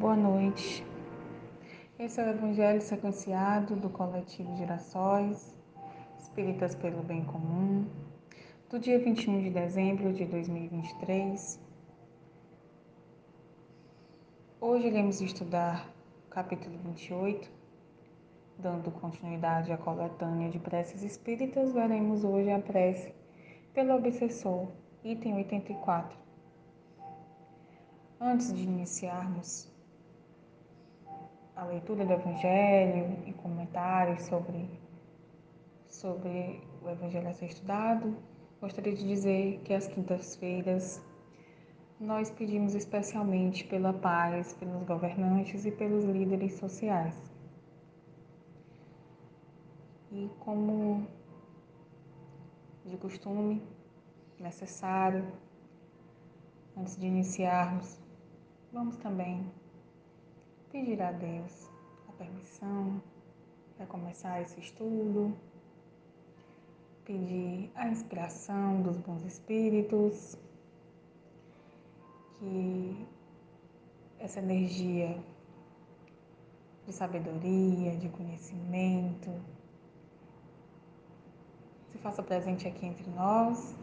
Boa noite. Esse é o Evangelho sequenciado do coletivo Girassóis, Espíritas pelo Bem Comum, do dia 21 de dezembro de 2023. Hoje iremos estudar o capítulo 28, dando continuidade à coletânea de preces espíritas, veremos hoje a prece pelo obsessor, item 84. Antes de iniciarmos a leitura do Evangelho e comentários sobre, sobre o Evangelho a ser estudado, gostaria de dizer que às quintas-feiras nós pedimos especialmente pela paz, pelos governantes e pelos líderes sociais. E como de costume, necessário, antes de iniciarmos, vamos também pedir a Deus a permissão para começar esse estudo, pedir a inspiração dos bons espíritos, que essa energia de sabedoria, de conhecimento, se faça presente aqui entre nós.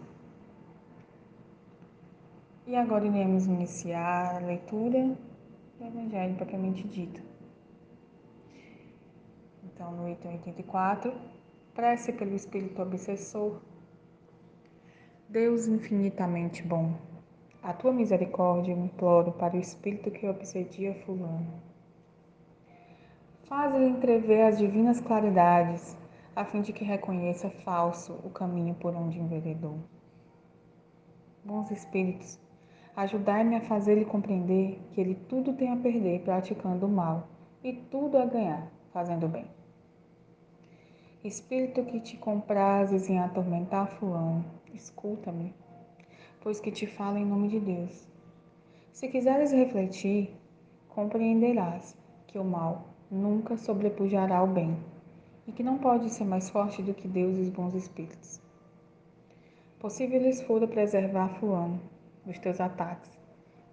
E agora iremos iniciar a leitura do Evangelho propriamente dito. Então, no item 84, prece pelo Espírito Obsessor. Deus infinitamente bom, a tua misericórdia eu imploro para o Espírito que obsedia Fulano. Faz-lhe entrever as divinas claridades, a fim de que reconheça falso o caminho por onde enveredou. Bons Espíritos, Ajudai-me a fazer-lhe compreender que ele tudo tem a perder praticando o mal e tudo a ganhar fazendo o bem. Espírito que te comprases em atormentar fulano, escuta-me, pois que te falo em nome de Deus. Se quiseres refletir, compreenderás que o mal nunca sobrepujará o bem e que não pode ser mais forte do que Deus e os bons espíritos. Possível lhes fora preservar fulano, dos teus ataques.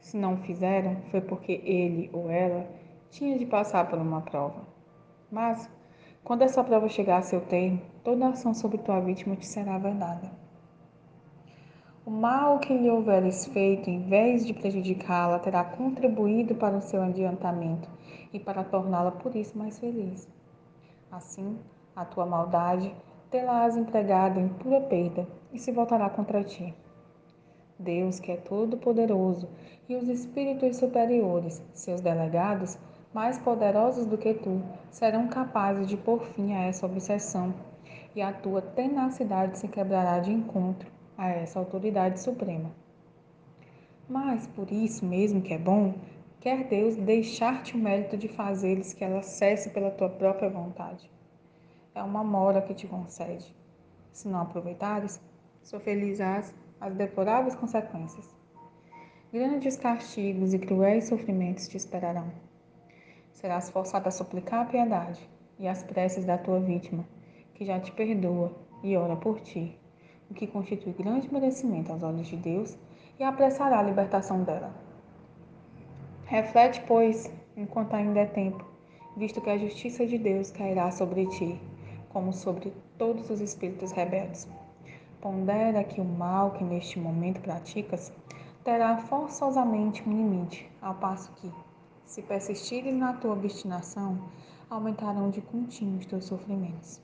Se não o fizeram, foi porque ele ou ela tinha de passar por uma prova. Mas, quando essa prova chegar a seu termo, toda ação sobre tua vítima te será vedada. O mal que lhe houveres feito, em vez de prejudicá-la, terá contribuído para o seu adiantamento e para torná-la por isso mais feliz. Assim, a tua maldade tê-la-ás empregado em pura perda e se voltará contra ti. Deus, que é todo-poderoso, e os espíritos superiores, seus delegados, mais poderosos do que tu, serão capazes de pôr fim a essa obsessão, e a tua tenacidade se quebrará de encontro a essa autoridade suprema. Mas, por isso mesmo que é bom, quer Deus deixar-te o mérito de fazeres que ela cesse pela tua própria vontade. É uma mora que te concede. Se não aproveitares, sofrerás as deploráveis consequências. Grandes castigos e cruéis sofrimentos te esperarão. Serás forçado a suplicar a piedade e as preces da tua vítima, que já te perdoa e ora por ti, o que constitui grande merecimento aos olhos de Deus e apressará a libertação dela. Reflete, pois, enquanto ainda é tempo, visto que a justiça de Deus cairá sobre ti, como sobre todos os espíritos rebeldes. Pondera que o mal que neste momento praticas terá forçosamente um limite, ao passo que, se persistires na tua obstinação, aumentarão de contínuo os teus sofrimentos.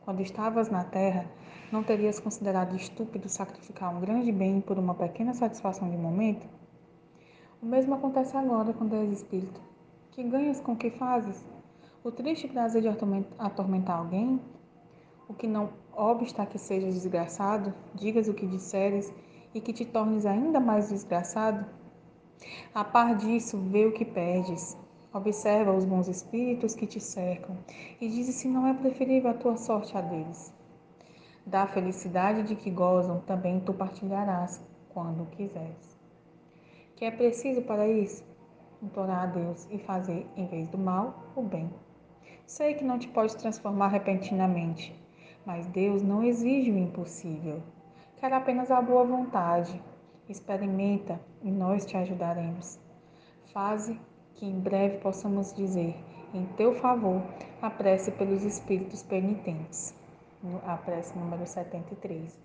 Quando estavas na terra, não terias considerado estúpido sacrificar um grande bem por uma pequena satisfação de momento? O mesmo acontece agora quando és espírito. Que ganhas com o que fazes? O triste prazer de atormentar alguém? O que não obsta que sejas desgraçado, digas o que disseres e que te tornes ainda mais desgraçado? A par disso, vê o que perdes. Observa os bons espíritos que te cercam e dize se não é preferível a tua sorte a deles. Da felicidade de que gozam também tu partilharás quando quiseres. Que é preciso para isso? Implorar a Deus e fazer, em vez do mal, o bem. Sei que não te podes transformar repentinamente, mas Deus não exige o impossível, quer apenas a boa vontade. Experimenta e nós te ajudaremos. Faze que em breve possamos dizer, em teu favor, a prece pelos espíritos penitentes, a prece número 73,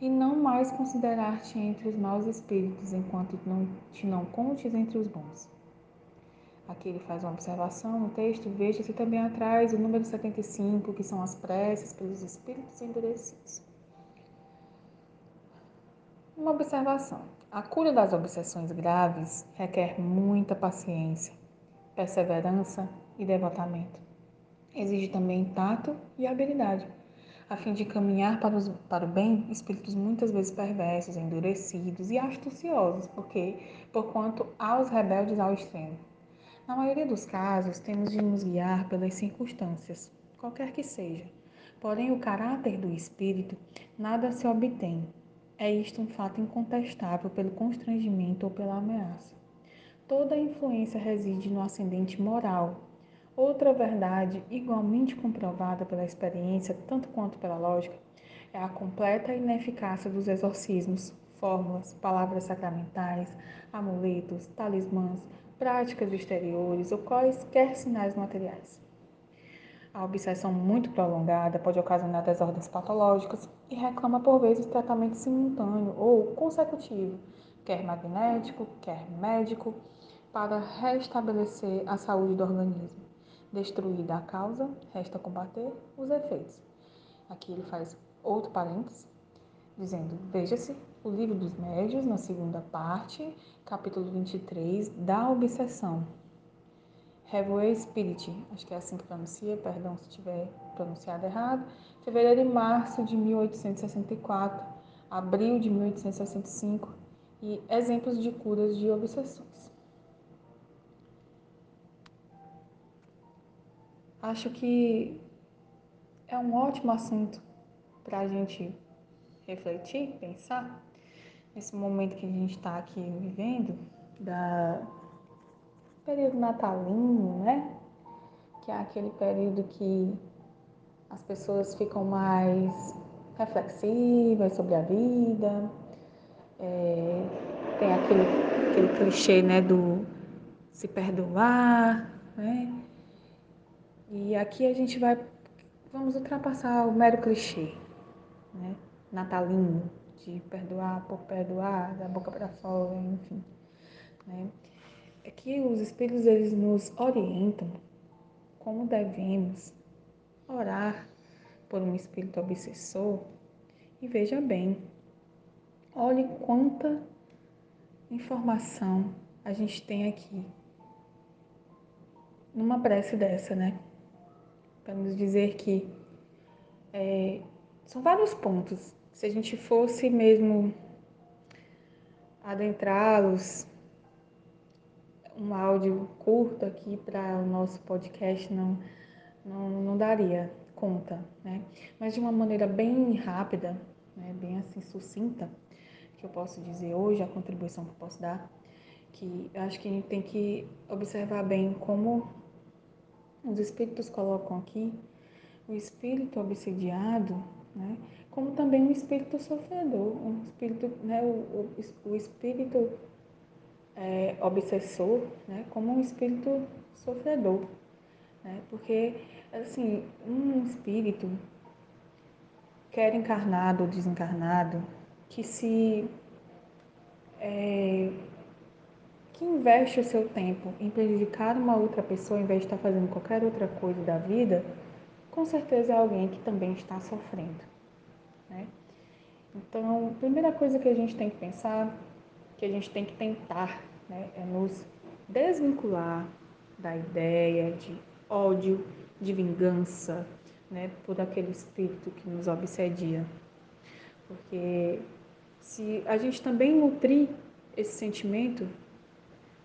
e não mais considerar-te entre os maus espíritos, enquanto não, te não contes entre os bons. Aqui ele faz uma observação no texto, veja-se também atrás o número 75, que são as preces pelos espíritos endurecidos. Uma observação: a cura das obsessões graves requer muita paciência, perseverança e devotamento. Exige também tato e habilidade, a fim de caminhar para, os, para o bem espíritos muitas vezes perversos, endurecidos e astuciosos, porque por quanto aos rebeldes ao extremo. Na maioria dos casos, temos de nos guiar pelas circunstâncias, qualquer que seja. Porém, o caráter do espírito nada se obtém. É isto um fato incontestável pelo constrangimento ou pela ameaça. Toda a influência reside no ascendente moral. Outra verdade, igualmente comprovada pela experiência, tanto quanto pela lógica, é a completa ineficácia dos exorcismos, fórmulas, palavras sacramentais, amuletos, talismãs, práticas exteriores ou quaisquer sinais materiais. A obsessão muito prolongada pode ocasionar desordens patológicas e reclama por vezes tratamento simultâneo ou consecutivo, quer magnético, quer médico, para restabelecer a saúde do organismo. Destruída a causa, resta combater os efeitos. Aqui ele faz outro parênteses, dizendo: veja-se o livro dos médios, na segunda parte, capítulo 23, da obsessão. Revoe Spirit, acho que é assim que pronuncia, perdão se tiver pronunciado errado, fevereiro e março de 1864, abril de 1865 e exemplos de curas de obsessões. Acho que é um ótimo assunto para a gente refletir, pensar nesse momento que a gente está aqui vivendo, da período natalino, né? Que é aquele período que as pessoas ficam mais reflexivas sobre a vida. É, tem aquele, aquele clichê, né, do se perdoar, né? E aqui a gente vai, vamos ultrapassar o mero clichê, né? Natalino, de perdoar por perdoar, da boca para fora, enfim. Né? É que os Espíritos eles nos orientam como devemos orar por um espírito obsessor. E veja bem, olhe quanta informação a gente tem aqui numa prece dessa, né? Para nos dizer que é, são vários pontos se a gente fosse mesmo adentrá-los, um áudio curto aqui para o nosso podcast não, não, não daria conta, né? Mas de uma maneira bem rápida, né? bem assim sucinta, que eu posso dizer hoje, a contribuição que eu posso dar, que acho que a gente tem que observar bem como os espíritos colocam aqui o espírito obsidiado, né? Como também um espírito sofredor, um espírito, né, o, o, o espírito é, obsessor, né, como um espírito sofredor, né, porque assim um espírito quer encarnado ou desencarnado que se é, que investe o seu tempo em prejudicar uma outra pessoa, em vez de estar fazendo qualquer outra coisa da vida, com certeza é alguém que também está sofrendo. Né? Então, a primeira coisa que a gente tem que pensar, que a gente tem que tentar, né, é nos desvincular da ideia de ódio, de vingança, né, por aquele espírito que nos obsedia. Porque se a gente também nutrir esse sentimento,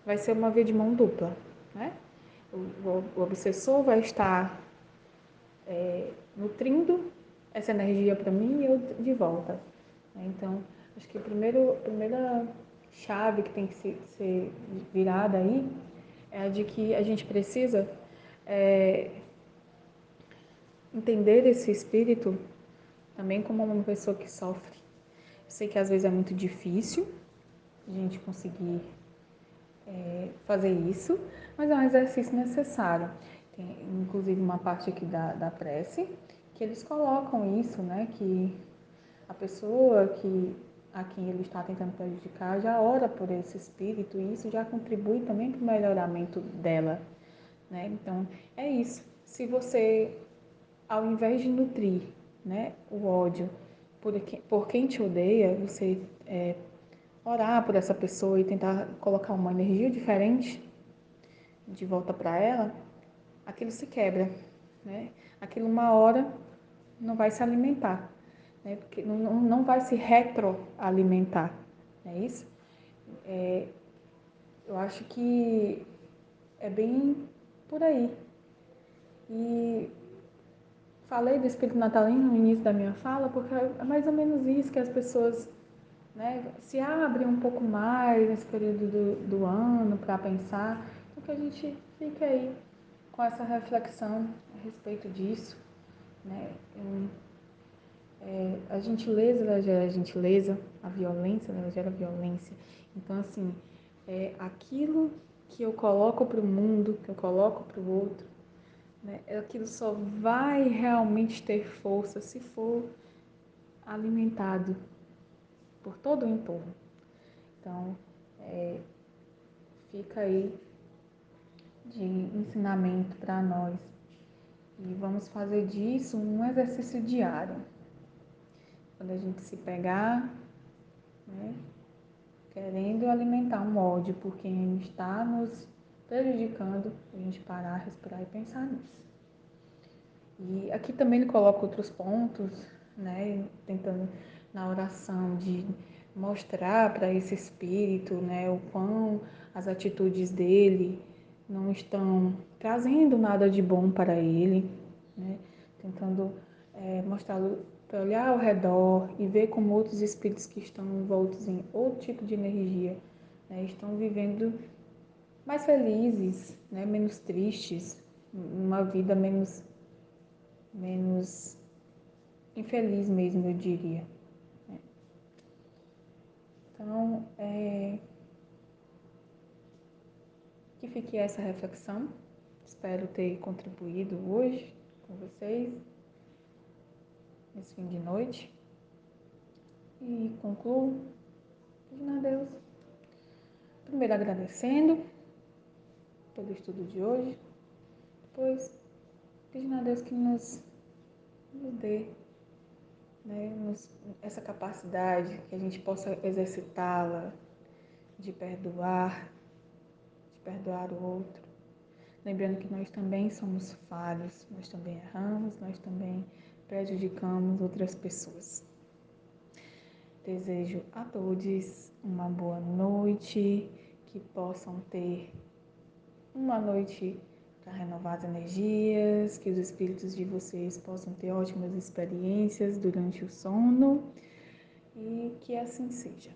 vai ser uma via de mão dupla, né? O, o, o obsessor vai estar é, nutrindo essa energia para mim e eu de volta. Então, acho que a primeira, primeira chave que tem que ser, ser virada aí é a de que a gente precisa é, entender esse espírito também como uma pessoa que sofre. Eu sei que às vezes é muito difícil a gente conseguir é, fazer isso, mas é um exercício necessário. Tem inclusive uma parte aqui da, da prece eles colocam isso, né? Que a pessoa que a quem ele está tentando prejudicar já ora por esse espírito e isso já contribui também para o melhoramento dela, né? Então é isso. Se você, ao invés de nutrir, né, o ódio por, por quem te odeia, você é, orar por essa pessoa e tentar colocar uma energia diferente de volta para ela, aquilo se quebra, né? Aquilo uma hora não vai se alimentar, né? Porque não, não vai se retroalimentar, não é isso? É, eu acho que é bem por aí. E falei do espírito natalino no início da minha fala, porque é mais ou menos isso que as pessoas né, se abrem um pouco mais nesse período do, do ano para pensar, então que a gente fique aí com essa reflexão a respeito disso. Né? é, a gentileza ela gera gentileza, a violência ela gera violência. Então, assim, é, aquilo que eu coloco para o mundo, que eu coloco para o outro, né, aquilo só vai realmente ter força se for alimentado por todo o entorno. Então, é, fica aí de ensinamento para nós. E vamos fazer disso um exercício diário. Quando a gente se pegar, né, querendo alimentar um ódio por quem está nos prejudicando, a gente parar, respirar e pensar nisso. E aqui também ele coloca outros pontos, né, tentando na oração de mostrar para esse espírito, né, o quão as atitudes dele não estão trazendo nada de bom para ele, né, tentando é, mostrá-lo para olhar ao redor e ver como outros espíritos que estão envoltos em outro tipo de energia né, estão vivendo mais felizes, né, menos tristes, uma vida menos menos infeliz mesmo, eu diria. Então, é... que fique essa reflexão. Espero ter contribuído hoje com vocês, nesse fim de noite. E concluo pedindo a Deus. Primeiro agradecendo pelo estudo de hoje. Depois pedindo a Deus que nos, nos dê né, nos, essa capacidade, que a gente possa exercitá-la de perdoar, perdoar o outro. Lembrando que nós também somos falhos, nós também erramos, nós também prejudicamos outras pessoas. Desejo a todos uma boa noite, que possam ter uma noite para renovar as energias, que os espíritos de vocês possam ter ótimas experiências durante o sono e que assim seja.